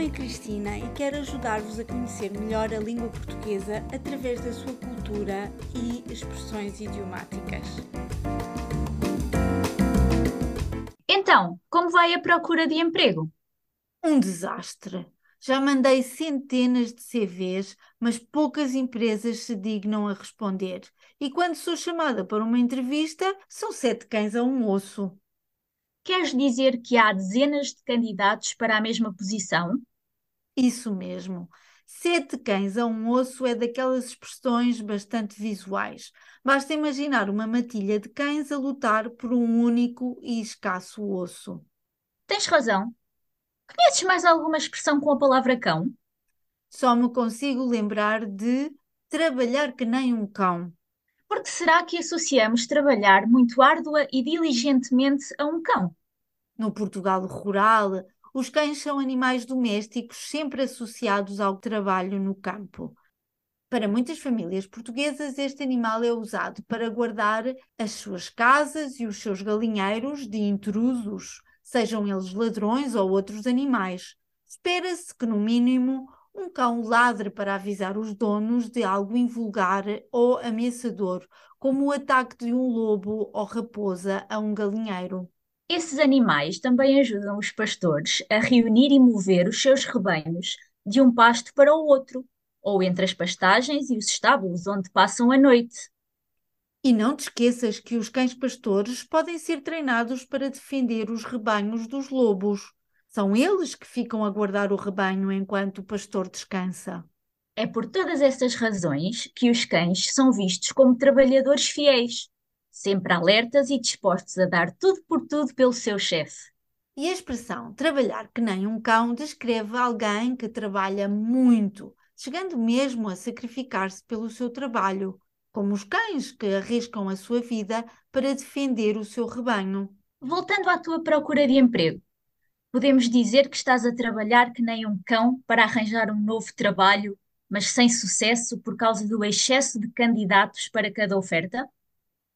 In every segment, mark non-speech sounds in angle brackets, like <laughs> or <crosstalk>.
nome é Cristina e quero ajudar-vos a conhecer melhor a língua portuguesa através da sua cultura e expressões idiomáticas. Então, como vai a procura de emprego? Um desastre. Já mandei centenas de CVs, mas poucas empresas se dignam a responder. E quando sou chamada para uma entrevista, são sete cães a um osso. Queres dizer que há dezenas de candidatos para a mesma posição? Isso mesmo. Sete cães a um osso é daquelas expressões bastante visuais. Basta imaginar uma matilha de cães a lutar por um único e escasso osso. Tens razão. Conheces mais alguma expressão com a palavra cão? Só me consigo lembrar de trabalhar que nem um cão. Por que será que associamos trabalhar muito árdua e diligentemente a um cão? No Portugal rural, os cães são animais domésticos sempre associados ao trabalho no campo. Para muitas famílias portuguesas, este animal é usado para guardar as suas casas e os seus galinheiros de intrusos, sejam eles ladrões ou outros animais. Espera-se que, no mínimo, um cão ladre para avisar os donos de algo invulgar ou ameaçador, como o ataque de um lobo ou raposa a um galinheiro. Esses animais também ajudam os pastores a reunir e mover os seus rebanhos de um pasto para o outro, ou entre as pastagens e os estábulos onde passam a noite. E não te esqueças que os cães pastores podem ser treinados para defender os rebanhos dos lobos. São eles que ficam a guardar o rebanho enquanto o pastor descansa. É por todas estas razões que os cães são vistos como trabalhadores fiéis, sempre alertas e dispostos a dar tudo por tudo pelo seu chefe. E a expressão trabalhar que nem um cão descreve alguém que trabalha muito, chegando mesmo a sacrificar-se pelo seu trabalho, como os cães que arriscam a sua vida para defender o seu rebanho. Voltando à tua procura de emprego, podemos dizer que estás a trabalhar que nem um cão para arranjar um novo trabalho, mas sem sucesso por causa do excesso de candidatos para cada oferta?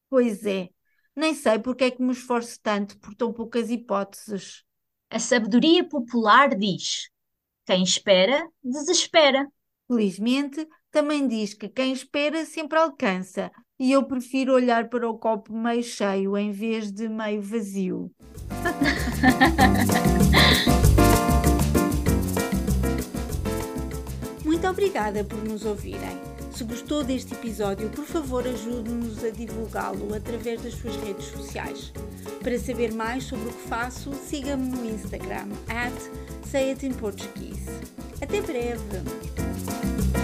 Pois é, nem sei porque é que me esforço tanto por tão poucas hipóteses. A sabedoria popular diz: quem espera, desespera. Felizmente, também diz que quem espera sempre alcança, e eu prefiro olhar para o copo meio cheio em vez de meio vazio. <laughs> Muito obrigada por nos ouvirem. Se gostou deste episódio, por favor ajude-nos a divulgá-lo através das suas redes sociais. Para saber mais sobre o que faço, siga-me no Instagram, at Say. Até breve!